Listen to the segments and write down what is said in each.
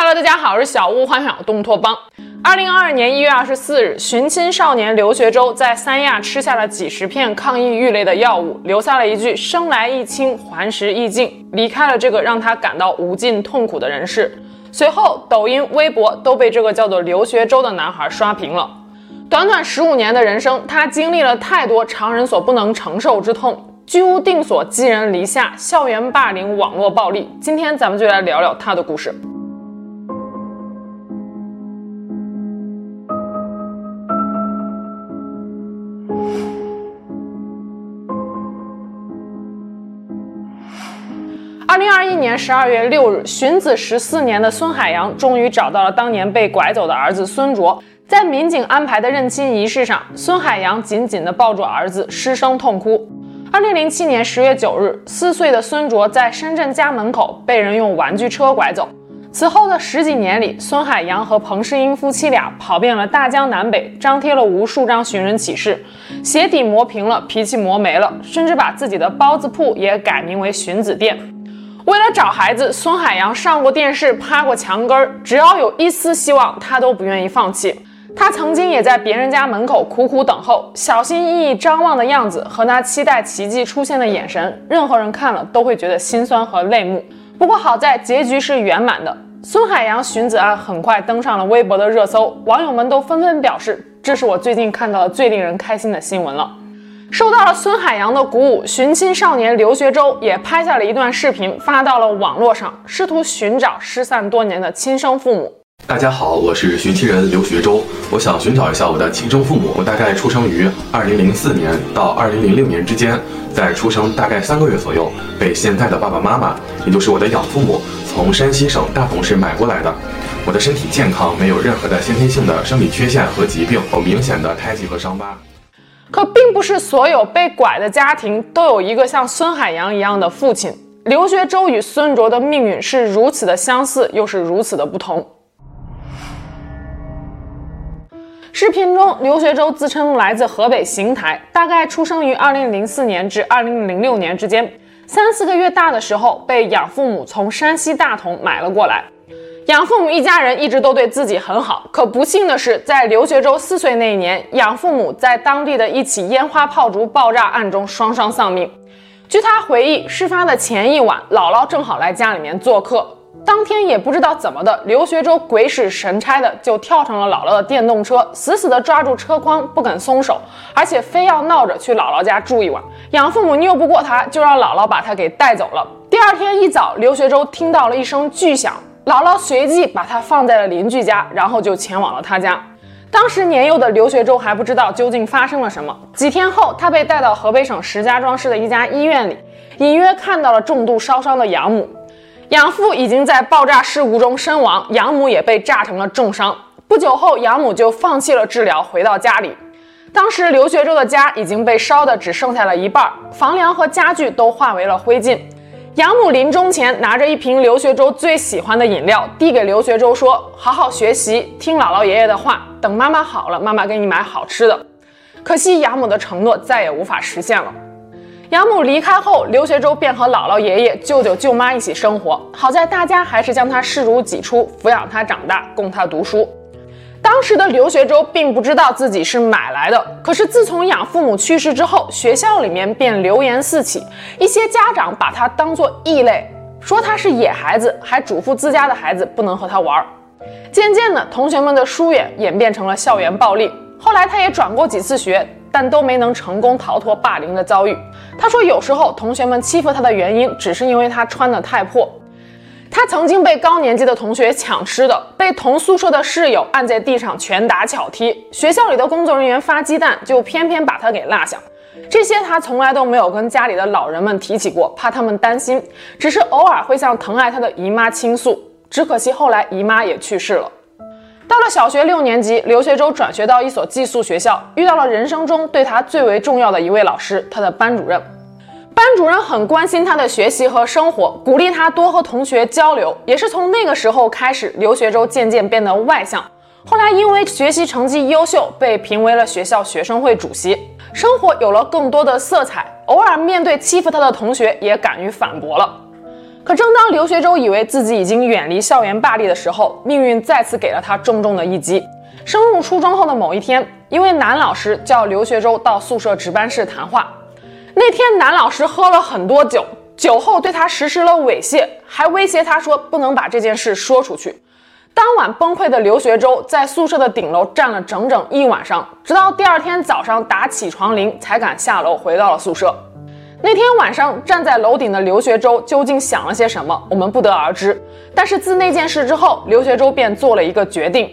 Hello，大家好，我是小屋，幻想东托邦。二零二二年一月二十四日，寻亲少年刘学洲在三亚吃下了几十片抗抑郁类的药物，留下了一句“生来意清，还时意静”，离开了这个让他感到无尽痛苦的人世。随后，抖音、微博都被这个叫做刘学洲的男孩刷屏了。短短十五年的人生，他经历了太多常人所不能承受之痛。居无定所，寄人篱下，校园霸凌，网络暴力。今天咱们就来聊聊他的故事。二零二一年十二月六日，寻子十四年的孙海洋终于找到了当年被拐走的儿子孙卓。在民警安排的认亲仪式上，孙海洋紧紧地抱住儿子，失声痛哭。二零零七年十月九日，四岁的孙卓在深圳家门口被人用玩具车拐走。此后的十几年里，孙海洋和彭世英夫妻俩跑遍了大江南北，张贴了无数张寻人启事，鞋底磨平了，脾气磨没了，甚至把自己的包子铺也改名为寻子店。为了找孩子，孙海洋上过电视，趴过墙根儿，只要有一丝希望，他都不愿意放弃。他曾经也在别人家门口苦苦等候，小心翼翼张望的样子和那期待奇迹出现的眼神，任何人看了都会觉得心酸和泪目。不过好在结局是圆满的，孙海洋寻子案很快登上了微博的热搜，网友们都纷纷表示，这是我最近看到的最令人开心的新闻了。受到了孙海洋的鼓舞，寻亲少年刘学洲也拍下了一段视频发到了网络上，试图寻找失散多年的亲生父母。大家好，我是寻亲人刘学洲，我想寻找一下我的亲生父母。我大概出生于二零零四年到二零零六年之间，在出生大概三个月左右，被现在的爸爸妈妈，也就是我的养父母，从山西省大同市买过来的。我的身体健康，没有任何的先天性的生理缺陷和疾病，有明显的胎记和伤疤。可并不是所有被拐的家庭都有一个像孙海洋一样的父亲。刘学洲与孙卓的命运是如此的相似，又是如此的不同。视频中，刘学洲自称来自河北邢台，大概出生于2004年至2006年之间。三四个月大的时候，被养父母从山西大同买了过来。养父母一家人一直都对自己很好，可不幸的是，在刘学洲四岁那一年，养父母在当地的一起烟花炮竹爆炸案中双双丧命。据他回忆，事发的前一晚，姥姥正好来家里面做客。当天也不知道怎么的，刘学洲鬼使神差的就跳上了姥姥的电动车，死死的抓住车筐不肯松手，而且非要闹着去姥姥家住一晚。养父母拗不过他，就让姥姥把他给带走了。第二天一早，刘学洲听到了一声巨响，姥姥随即把他放在了邻居家，然后就前往了他家。当时年幼的刘学洲还不知道究竟发生了什么。几天后，他被带到河北省石家庄市的一家医院里，隐约看到了重度烧伤的养母。养父已经在爆炸事故中身亡，养母也被炸成了重伤。不久后，养母就放弃了治疗，回到家里。当时刘学洲的家已经被烧得只剩下了一半，房梁和家具都化为了灰烬。养母临终前拿着一瓶刘学洲最喜欢的饮料，递给刘学洲说：“好好学习，听姥姥爷爷的话，等妈妈好了，妈妈给你买好吃的。”可惜养母的承诺再也无法实现了。养母离开后，刘学洲便和姥姥、爷爷、舅舅、舅妈一起生活。好在大家还是将他视如己出，抚养他长大，供他读书。当时的刘学洲并不知道自己是买来的，可是自从养父母去世之后，学校里面便流言四起，一些家长把他当作异类，说他是野孩子，还嘱咐自家的孩子不能和他玩。渐渐的，同学们的疏远演变成了校园暴力。后来他也转过几次学。但都没能成功逃脱霸凌的遭遇。他说，有时候同学们欺负他的原因，只是因为他穿得太破。他曾经被高年级的同学抢吃的，被同宿舍的室友按在地上拳打脚踢。学校里的工作人员发鸡蛋，就偏偏把他给落下。这些他从来都没有跟家里的老人们提起过，怕他们担心。只是偶尔会向疼爱他的姨妈倾诉。只可惜后来姨妈也去世了。到了小学六年级，刘学洲转学到一所寄宿学校，遇到了人生中对他最为重要的一位老师，他的班主任。班主任很关心他的学习和生活，鼓励他多和同学交流。也是从那个时候开始，刘学洲渐渐变得外向。后来因为学习成绩优秀，被评为了学校学生会主席，生活有了更多的色彩。偶尔面对欺负他的同学，也敢于反驳了。可正当刘学周以为自己已经远离校园霸凌的时候，命运再次给了他重重的一击。升入初中后的某一天，一位男老师叫刘学周到宿舍值班室谈话。那天，男老师喝了很多酒，酒后对他实施了猥亵，还威胁他说不能把这件事说出去。当晚崩溃的刘学周在宿舍的顶楼站了整整一晚上，直到第二天早上打起床铃才敢下楼回到了宿舍。那天晚上站在楼顶的刘学周究竟想了些什么，我们不得而知。但是自那件事之后，刘学周便做了一个决定，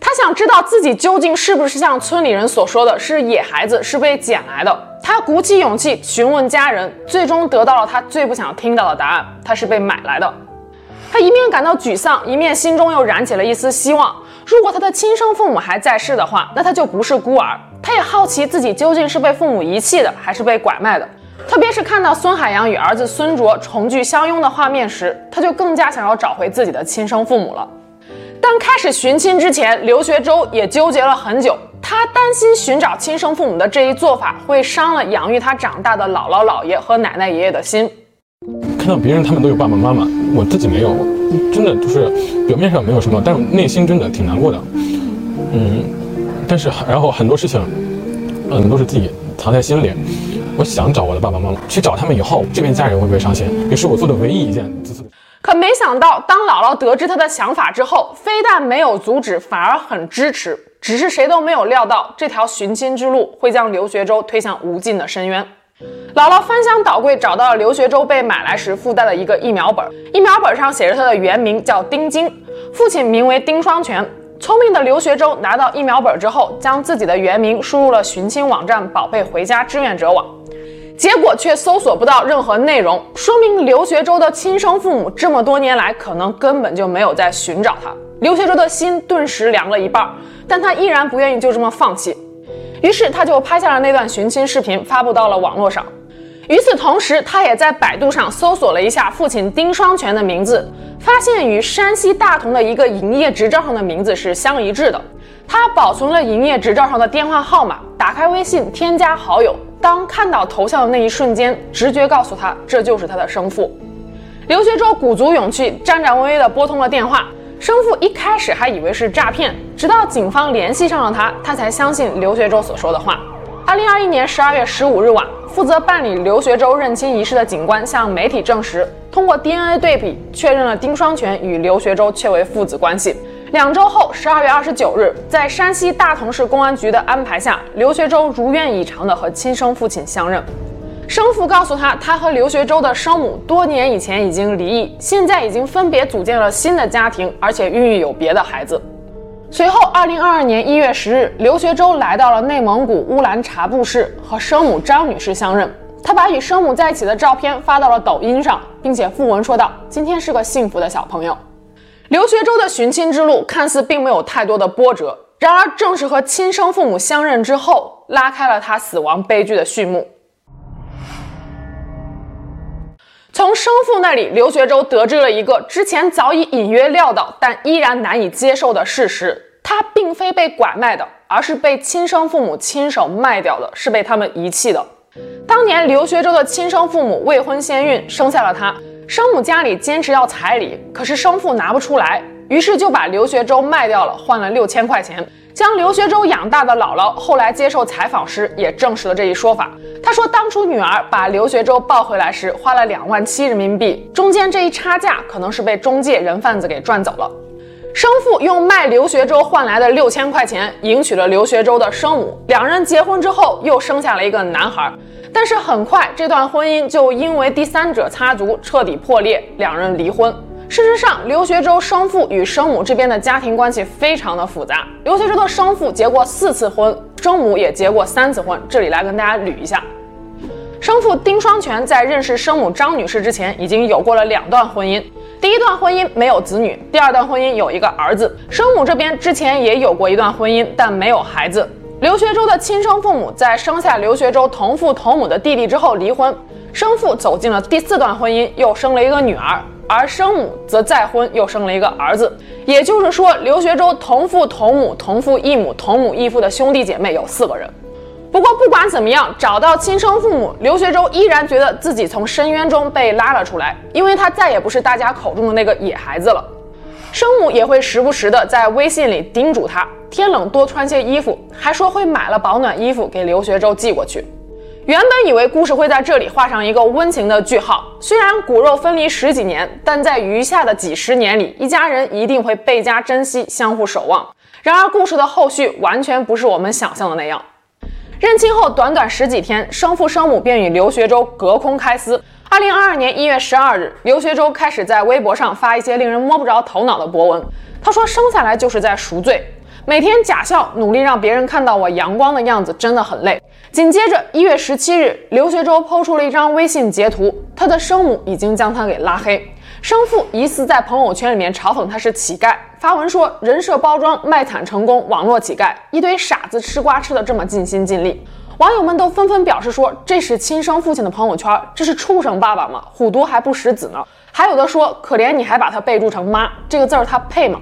他想知道自己究竟是不是像村里人所说的是野孩子，是被捡来的。他鼓起勇气询问家人，最终得到了他最不想听到的答案：他是被买来的。他一面感到沮丧，一面心中又燃起了一丝希望。如果他的亲生父母还在世的话，那他就不是孤儿。他也好奇自己究竟是被父母遗弃的，还是被拐卖的。特别是看到孙海洋与儿子孙卓重聚相拥的画面时，他就更加想要找回自己的亲生父母了。但开始寻亲之前，刘学周也纠结了很久。他担心寻找亲生父母的这一做法会伤了养育他长大的姥姥姥爷和奶奶爷爷的心。看到别人他们都有爸爸妈妈，我自己没有，真的就是表面上没有什么，但是内心真的挺难过的。嗯，但是然后很多事情，嗯，都是自己藏在心里。我想找我的爸爸妈妈，去找他们以后，这边家人会不会伤心？也是我做的唯一一件自私。可没想到，当姥姥得知他的想法之后，非但没有阻止，反而很支持。只是谁都没有料到，这条寻亲之路会将刘学周推向无尽的深渊。姥姥翻箱倒柜找到了刘学周被买来时附带的一个疫苗本，疫苗本上写着他的原名叫丁金，父亲名为丁双全。聪明的刘学周拿到疫苗本之后，将自己的原名输入了寻亲网站“宝贝回家志愿者网”。结果却搜索不到任何内容，说明刘学周的亲生父母这么多年来可能根本就没有在寻找他。刘学周的心顿时凉了一半，但他依然不愿意就这么放弃，于是他就拍下了那段寻亲视频，发布到了网络上。与此同时，他也在百度上搜索了一下父亲丁双全的名字，发现与山西大同的一个营业执照上的名字是相一致的。他保存了营业执照上的电话号码，打开微信添加好友。当看到头像的那一瞬间，直觉告诉他这就是他的生父。刘学周鼓足勇气，颤颤巍巍地拨通了电话。生父一开始还以为是诈骗，直到警方联系上了他，他才相信刘学周所说的话。二零二一年十二月十五日晚，负责办理刘学周认亲仪式的警官向媒体证实，通过 DNA 对比确认了丁双全与刘学周确为父子关系。两周后，十二月二十九日，在山西大同市公安局的安排下，刘学周如愿以偿地和亲生父亲相认。生父告诉他，他和刘学周的生母多年以前已经离异，现在已经分别组建了新的家庭，而且孕育有别的孩子。随后，二零二二年一月十日，刘学周来到了内蒙古乌兰察布市，和生母张女士相认。他把与生母在一起的照片发到了抖音上，并且附文说道：“今天是个幸福的小朋友。”刘学周的寻亲之路看似并没有太多的波折，然而正是和亲生父母相认之后，拉开了他死亡悲剧的序幕。从生父那里，刘学周得知了一个之前早已隐约料到但依然难以接受的事实：他并非被拐卖的，而是被亲生父母亲手卖掉的，是被他们遗弃的。当年刘学周的亲生父母未婚先孕，生下了他。生母家里坚持要彩礼，可是生父拿不出来，于是就把刘学周卖掉了，换了六千块钱。将刘学周养大的姥姥后来接受采访时也证实了这一说法。她说，当初女儿把刘学周抱回来时花了两万七人民币，中间这一差价可能是被中介人贩子给赚走了。生父用卖刘学周换来的六千块钱迎娶了刘学周的生母，两人结婚之后又生下了一个男孩。但是很快，这段婚姻就因为第三者插足彻底破裂，两人离婚。事实上，刘学周生父与生母这边的家庭关系非常的复杂。刘学周的生父结过四次婚，生母也结过三次婚。这里来跟大家捋一下：生父丁双全在认识生母张女士之前，已经有过了两段婚姻。第一段婚姻没有子女，第二段婚姻有一个儿子。生母这边之前也有过一段婚姻，但没有孩子。刘学周的亲生父母在生下刘学周同父同母的弟弟之后离婚，生父走进了第四段婚姻，又生了一个女儿，而生母则再婚，又生了一个儿子。也就是说，刘学周同父同母、同父异母、同母异父的兄弟姐妹有四个人。不过不管怎么样，找到亲生父母，刘学周依然觉得自己从深渊中被拉了出来，因为他再也不是大家口中的那个野孩子了。生母也会时不时的在微信里叮嘱他，天冷多穿些衣服，还说会买了保暖衣服给刘学周寄过去。原本以为故事会在这里画上一个温情的句号，虽然骨肉分离十几年，但在余下的几十年里，一家人一定会倍加珍惜，相互守望。然而，故事的后续完全不是我们想象的那样。认亲后短短十几天，生父生母便与刘学周隔空开撕。二零二二年一月十二日，刘学周开始在微博上发一些令人摸不着头脑的博文。他说：“生下来就是在赎罪。”每天假笑，努力让别人看到我阳光的样子，真的很累。紧接着，一月十七日，刘学周抛出了一张微信截图，他的生母已经将他给拉黑，生父疑似在朋友圈里面嘲讽他是乞丐，发文说人设包装卖惨成功，网络乞丐，一堆傻子吃瓜吃的这么尽心尽力。网友们都纷纷表示说这是亲生父亲的朋友圈，这是畜生爸爸吗？虎毒还不食子呢。还有的说可怜你还把他备注成妈，这个字儿他配吗？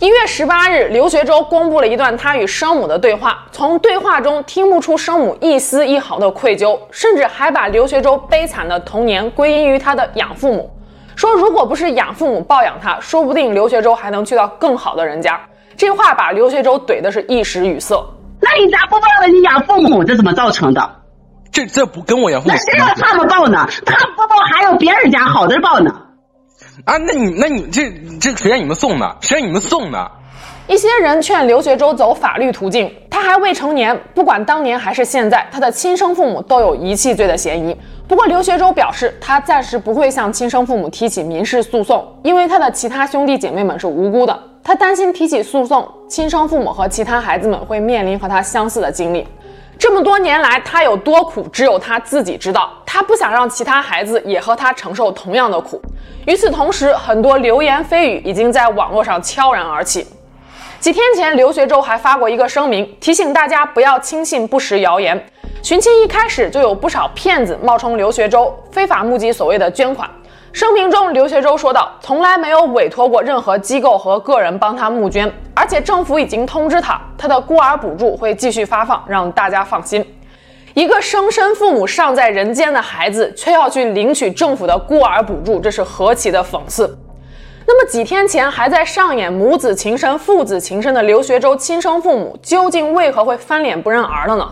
一月十八日，刘学周公布了一段他与生母的对话，从对话中听不出生母一丝一毫的愧疚，甚至还把刘学周悲惨的童年归因于他的养父母，说如果不是养父母抱养他，说不定刘学周还能去到更好的人家。这话把刘学周怼的是一时语塞。那你咋不报了你养父母？这怎么造成的？这这不跟我养父母？那谁让他们报呢？他们不报，还有别人家好的报呢。啊，那你那你这这谁让你们送的？谁让你们送的？一些人劝刘学周走法律途径，他还未成年，不管当年还是现在，他的亲生父母都有遗弃罪的嫌疑。不过刘学周表示，他暂时不会向亲生父母提起民事诉讼，因为他的其他兄弟姐妹们是无辜的，他担心提起诉讼，亲生父母和其他孩子们会面临和他相似的经历。这么多年来，他有多苦，只有他自己知道。他不想让其他孩子也和他承受同样的苦。与此同时，很多流言蜚语已经在网络上悄然而起。几天前，刘学周还发过一个声明，提醒大家不要轻信不实谣言。寻亲一开始就有不少骗子冒充刘学周，非法募集所谓的捐款。声明中，刘学周说道：“从来没有委托过任何机构和个人帮他募捐，而且政府已经通知他，他的孤儿补助会继续发放，让大家放心。”一个生身父母尚在人间的孩子，却要去领取政府的孤儿补助，这是何其的讽刺！那么几天前还在上演母子情深、父子情深的刘学周亲生父母，究竟为何会翻脸不认儿了呢？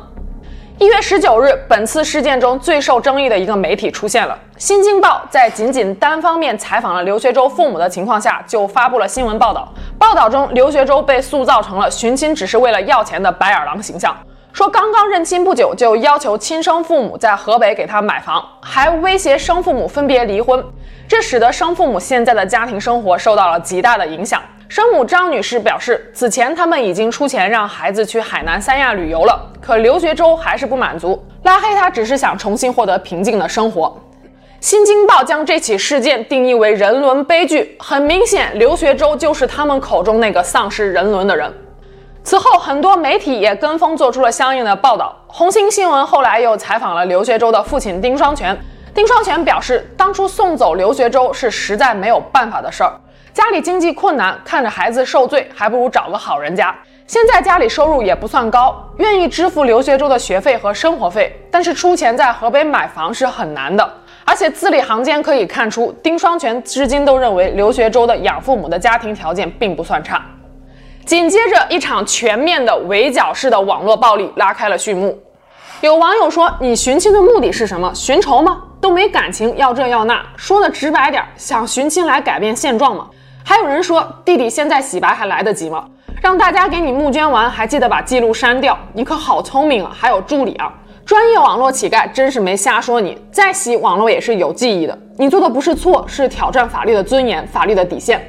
一月十九日，本次事件中最受争议的一个媒体出现了。《新京报》在仅仅单方面采访了刘学周父母的情况下，就发布了新闻报道。报道中，刘学周被塑造成了寻亲只是为了要钱的白眼狼形象，说刚刚认亲不久就要求亲生父母在河北给他买房，还威胁生父母分别离婚，这使得生父母现在的家庭生活受到了极大的影响。生母张女士表示，此前他们已经出钱让孩子去海南三亚旅游了，可刘学周还是不满足，拉黑他只是想重新获得平静的生活。新京报将这起事件定义为人伦悲剧，很明显，刘学周就是他们口中那个丧失人伦的人。此后，很多媒体也跟风做出了相应的报道。红星新闻后来又采访了刘学周的父亲丁双全，丁双全表示，当初送走刘学周是实在没有办法的事儿。家里经济困难，看着孩子受罪，还不如找个好人家。现在家里收入也不算高，愿意支付刘学周的学费和生活费，但是出钱在河北买房是很难的。而且字里行间可以看出，丁双全至今都认为刘学周的养父母的家庭条件并不算差。紧接着，一场全面的围剿式的网络暴力拉开了序幕。有网友说：“你寻亲的目的是什么？寻仇吗？都没感情，要这要那，说的直白点，想寻亲来改变现状吗？”还有人说，弟弟现在洗白还来得及吗？让大家给你募捐完，还记得把记录删掉？你可好聪明啊！还有助理啊，专业网络乞丐真是没瞎说你。再洗网络也是有记忆的，你做的不是错，是挑战法律的尊严，法律的底线。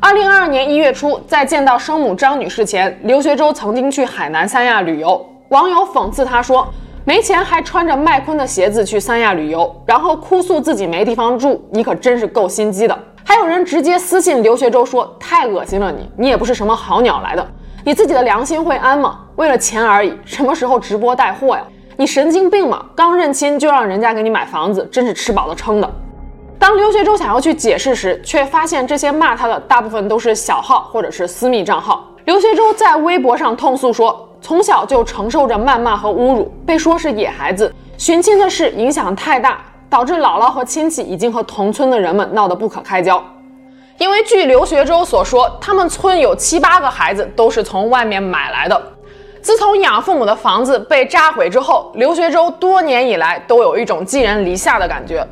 二零二二年一月初，在见到生母张女士前，刘学周曾经去海南三亚旅游，网友讽刺他说，没钱还穿着麦昆的鞋子去三亚旅游，然后哭诉自己没地方住，你可真是够心机的。还有人直接私信刘学周说：“太恶心了你，你也不是什么好鸟来的，你自己的良心会安吗？为了钱而已，什么时候直播带货呀？你神经病吗？刚认亲就让人家给你买房子，真是吃饱了撑的。”当刘学周想要去解释时，却发现这些骂他的大部分都是小号或者是私密账号。刘学周在微博上痛诉说：“从小就承受着谩骂和侮辱，被说是野孩子。寻亲的事影响太大，导致姥姥和亲戚已经和同村的人们闹得不可开交。因为据刘学周所说，他们村有七八个孩子都是从外面买来的。自从养父母的房子被炸毁之后，刘学周多年以来都有一种寄人篱下的感觉。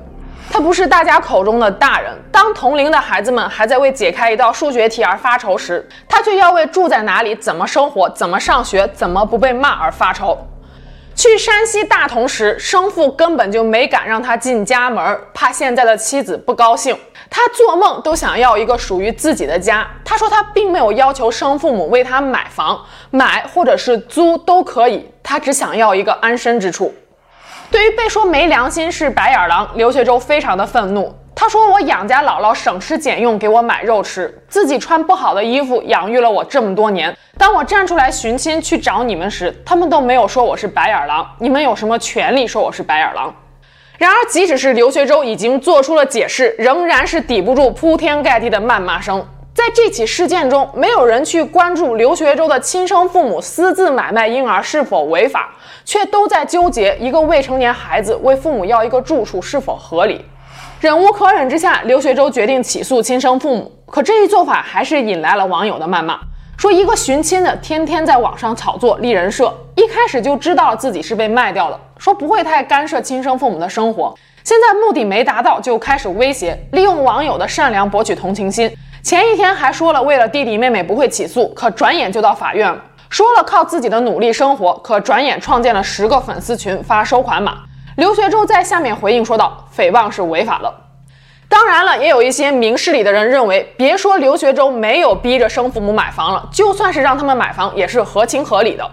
他不是大家口中的大人，当同龄的孩子们还在为解开一道数学题而发愁时，他却要为住在哪里、怎么生活、怎么上学、怎么不被骂而发愁。去山西大同时，生父根本就没敢让他进家门，怕现在的妻子不高兴。他做梦都想要一个属于自己的家。他说他并没有要求生父母为他买房，买或者是租都可以，他只想要一个安身之处。对于被说没良心是白眼狼，刘学周非常的愤怒。他说：“我养家姥姥省吃俭用给我买肉吃，自己穿不好的衣服养育了我这么多年。当我站出来寻亲去找你们时，他们都没有说我是白眼狼。你们有什么权利说我是白眼狼？”然而，即使是刘学周已经做出了解释，仍然是抵不住铺天盖地的谩骂声。在这起事件中，没有人去关注刘学周的亲生父母私自买卖婴儿是否违法。却都在纠结一个未成年孩子为父母要一个住处是否合理。忍无可忍之下，刘学周决定起诉亲生父母。可这一做法还是引来了网友的谩骂，说一个寻亲的天天在网上炒作立人设，一开始就知道自己是被卖掉了，说不会太干涉亲生父母的生活，现在目的没达到就开始威胁，利用网友的善良博取同情心。前一天还说了为了弟弟妹妹不会起诉，可转眼就到法院了。说了靠自己的努力生活，可转眼创建了十个粉丝群发收款码。刘学周在下面回应说道：“诽谤是违法的。”当然了，也有一些明事理的人认为，别说刘学周没有逼着生父母买房了，就算是让他们买房，也是合情合理的。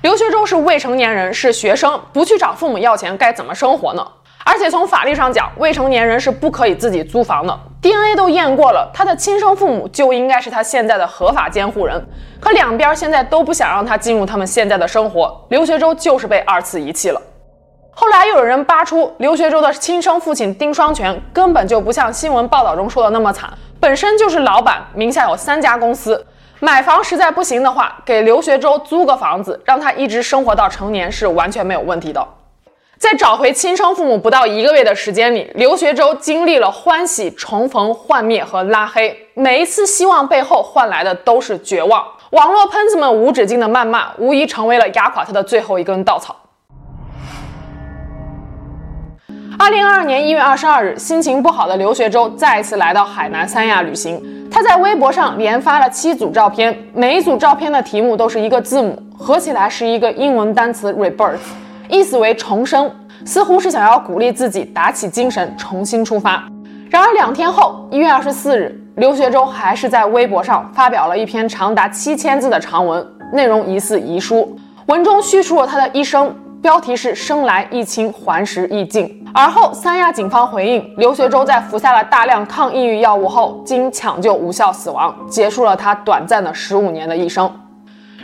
刘学周是未成年人，是学生，不去找父母要钱，该怎么生活呢？而且从法律上讲，未成年人是不可以自己租房的。DNA 都验过了，他的亲生父母就应该是他现在的合法监护人。可两边现在都不想让他进入他们现在的生活，刘学周就是被二次遗弃了。后来又有人扒出，刘学周的亲生父亲丁双全根本就不像新闻报道中说的那么惨，本身就是老板，名下有三家公司。买房实在不行的话，给刘学周租个房子，让他一直生活到成年是完全没有问题的。在找回亲生父母不到一个月的时间里，刘学周经历了欢喜、重逢、幻灭和拉黑，每一次希望背后换来的都是绝望。网络喷子们无止境的谩骂，无疑成为了压垮他的最后一根稻草。二零二二年一月二十二日，心情不好的刘学周再次来到海南三亚旅行。他在微博上连发了七组照片，每一组照片的题目都是一个字母，合起来是一个英文单词 rebirth。意思为重生，似乎是想要鼓励自己打起精神，重新出发。然而两天后，一月二十四日，刘学周还是在微博上发表了一篇长达七千字的长文，内容疑似遗书。文中叙述了他的一生，标题是“生来一清，还时亦净”。而后，三亚警方回应，刘学周在服下了大量抗抑郁药物后，经抢救无效死亡，结束了他短暂的十五年的一生。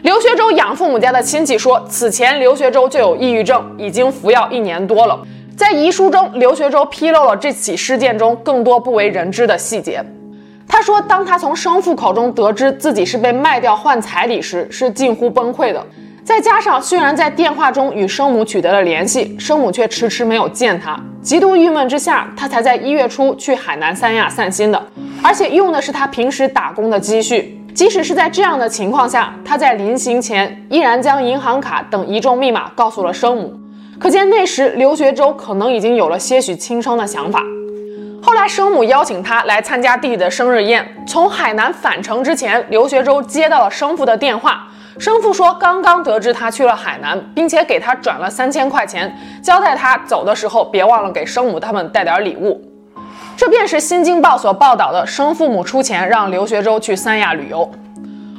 刘学周养父母家的亲戚说，此前刘学周就有抑郁症，已经服药一年多了。在遗书中，刘学周披露了这起事件中更多不为人知的细节。他说，当他从生父口中得知自己是被卖掉换彩礼时，是近乎崩溃的。再加上虽然在电话中与生母取得了联系，生母却迟迟没有见他，极度郁闷之下，他才在一月初去海南三亚散心的，而且用的是他平时打工的积蓄。即使是在这样的情况下，他在临行前依然将银行卡等一众密码告诉了生母。可见那时刘学周可能已经有了些许轻生的想法。后来生母邀请他来参加弟弟的生日宴。从海南返程之前，刘学周接到了生父的电话，生父说刚刚得知他去了海南，并且给他转了三千块钱，交代他走的时候别忘了给生母他们带点礼物。这便是《新京报》所报道的生父母出钱让刘学周去三亚旅游。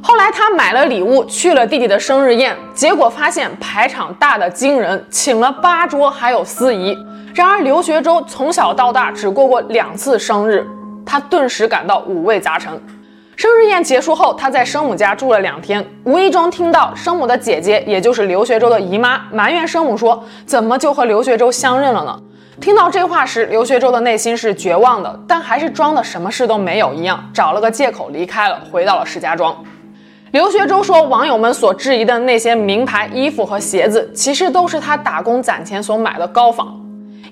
后来他买了礼物去了弟弟的生日宴，结果发现排场大的惊人，请了八桌还有司仪。然而刘学周从小到大只过过两次生日，他顿时感到五味杂陈。生日宴结束后，他在生母家住了两天，无意中听到生母的姐姐，也就是刘学周的姨妈埋怨生母说：“怎么就和刘学周相认了呢？”听到这话时，刘学周的内心是绝望的，但还是装的什么事都没有一样，找了个借口离开了，回到了石家庄。刘学周说，网友们所质疑的那些名牌衣服和鞋子，其实都是他打工攒钱所买的高仿。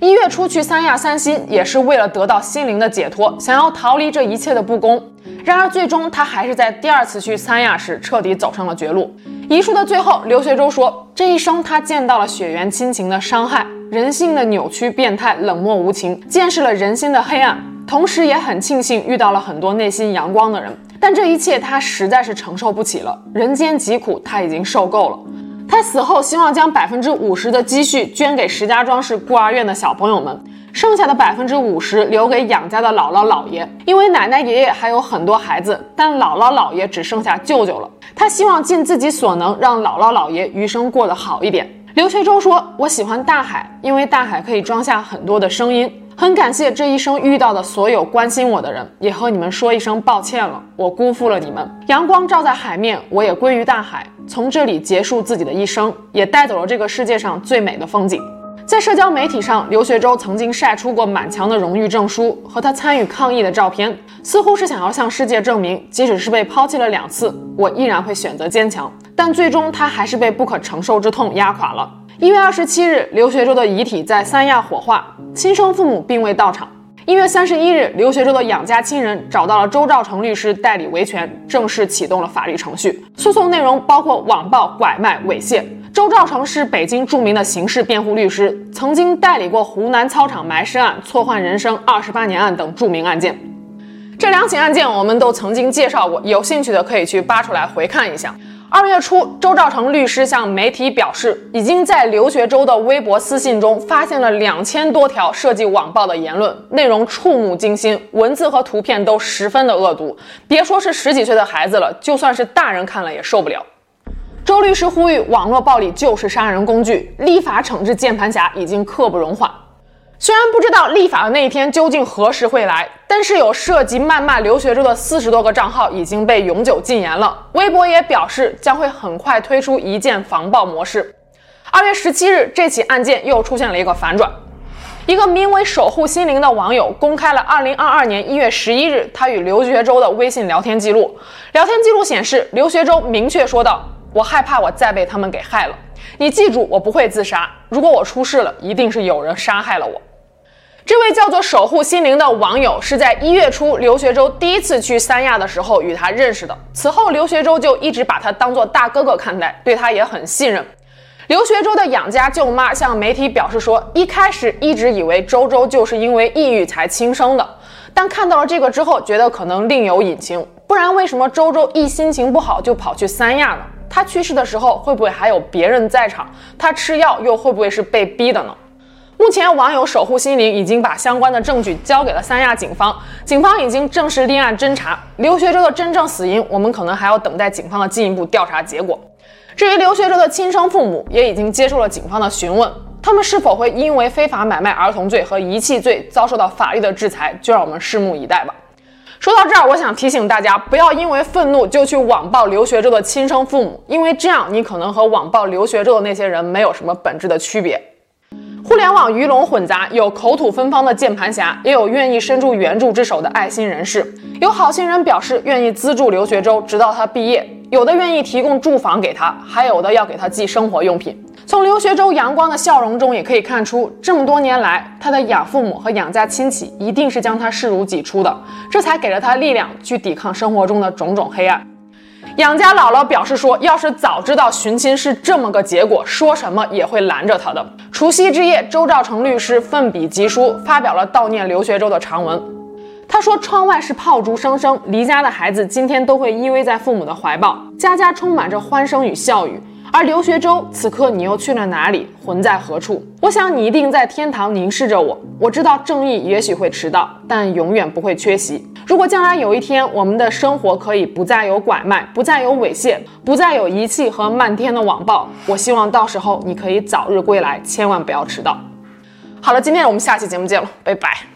一月初去三亚散心，也是为了得到心灵的解脱，想要逃离这一切的不公。然而，最终他还是在第二次去三亚时彻底走上了绝路。遗书的最后，刘学周说：“这一生他见到了血缘亲情的伤害，人性的扭曲、变态、冷漠无情，见识了人心的黑暗，同时也很庆幸遇到了很多内心阳光的人。但这一切他实在是承受不起了，人间疾苦他已经受够了。”他死后希望将百分之五十的积蓄捐给石家庄市孤儿院的小朋友们，剩下的百分之五十留给养家的姥姥姥爷，因为奶奶爷爷还有很多孩子，但姥姥姥爷只剩下舅舅了。他希望尽自己所能让姥姥姥爷余生过得好一点。刘学周说：“我喜欢大海，因为大海可以装下很多的声音。很感谢这一生遇到的所有关心我的人，也和你们说一声抱歉了，我辜负了你们。阳光照在海面，我也归于大海。”从这里结束自己的一生，也带走了这个世界上最美的风景。在社交媒体上，刘学周曾经晒出过满墙的荣誉证书和他参与抗议的照片，似乎是想要向世界证明，即使是被抛弃了两次，我依然会选择坚强。但最终，他还是被不可承受之痛压垮了。一月二十七日，刘学洲的遗体在三亚火化，亲生父母并未到场。一月三十一日，刘学洲的养家亲人找到了周兆成律师代理维权，正式启动了法律程序。诉讼内容包括网暴、拐卖、猥亵。周兆成是北京著名的刑事辩护律师，曾经代理过湖南操场埋尸案、错换人生二十八年案等著名案件。这两起案件我们都曾经介绍过，有兴趣的可以去扒出来回看一下。二月初，周兆成律师向媒体表示，已经在刘学周的微博私信中发现了两千多条涉及网暴的言论，内容触目惊心，文字和图片都十分的恶毒。别说是十几岁的孩子了，就算是大人看了也受不了。周律师呼吁，网络暴力就是杀人工具，立法惩治键盘侠已经刻不容缓。虽然不知道立法的那一天究竟何时会来，但是有涉及谩骂刘学周的四十多个账号已经被永久禁言了。微博也表示将会很快推出一键防爆模式。二月十七日，这起案件又出现了一个反转，一个名为“守护心灵”的网友公开了二零二二年一月十一日他与刘学周的微信聊天记录。聊天记录显示，刘学周明确说道：“我害怕我再被他们给害了。你记住，我不会自杀。如果我出事了，一定是有人杀害了我。”这位叫做“守护心灵”的网友是在一月初刘学周第一次去三亚的时候与他认识的。此后，刘学周就一直把他当做大哥哥看待，对他也很信任。刘学周的养家舅妈向媒体表示说，一开始一直以为周周就是因为抑郁才轻生的，但看到了这个之后，觉得可能另有隐情。不然，为什么周周一心情不好就跑去三亚呢？他去世的时候会不会还有别人在场？他吃药又会不会是被逼的呢？目前，网友守护心灵已经把相关的证据交给了三亚警方，警方已经正式立案侦查。刘学周的真正死因，我们可能还要等待警方的进一步调查结果。至于刘学周的亲生父母，也已经接受了警方的询问，他们是否会因为非法买卖儿童罪和遗弃罪遭受到法律的制裁，就让我们拭目以待吧。说到这儿，我想提醒大家，不要因为愤怒就去网暴刘学周的亲生父母，因为这样你可能和网暴刘学周的那些人没有什么本质的区别。互联网鱼龙混杂，有口吐芬芳的键盘侠，也有愿意伸出援助之手的爱心人士。有好心人表示愿意资助刘学周直到他毕业，有的愿意提供住房给他，还有的要给他寄生活用品。从刘学周阳光的笑容中也可以看出，这么多年来，他的养父母和养家亲戚一定是将他视如己出的，这才给了他力量去抵抗生活中的种种黑暗。养家姥姥表示说：“要是早知道寻亲是这么个结果，说什么也会拦着他的。”除夕之夜，周兆成律师奋笔疾书，发表了悼念刘学周的长文。他说：“窗外是炮竹声声，离家的孩子今天都会依偎在父母的怀抱，家家充满着欢声与笑语。”而刘学周，此刻你又去了哪里？魂在何处？我想你一定在天堂凝视着我。我知道正义也许会迟到，但永远不会缺席。如果将来有一天，我们的生活可以不再有拐卖，不再有猥亵，不再有遗弃和漫天的网暴，我希望到时候你可以早日归来，千万不要迟到。好了，今天我们下期节目见了，拜拜。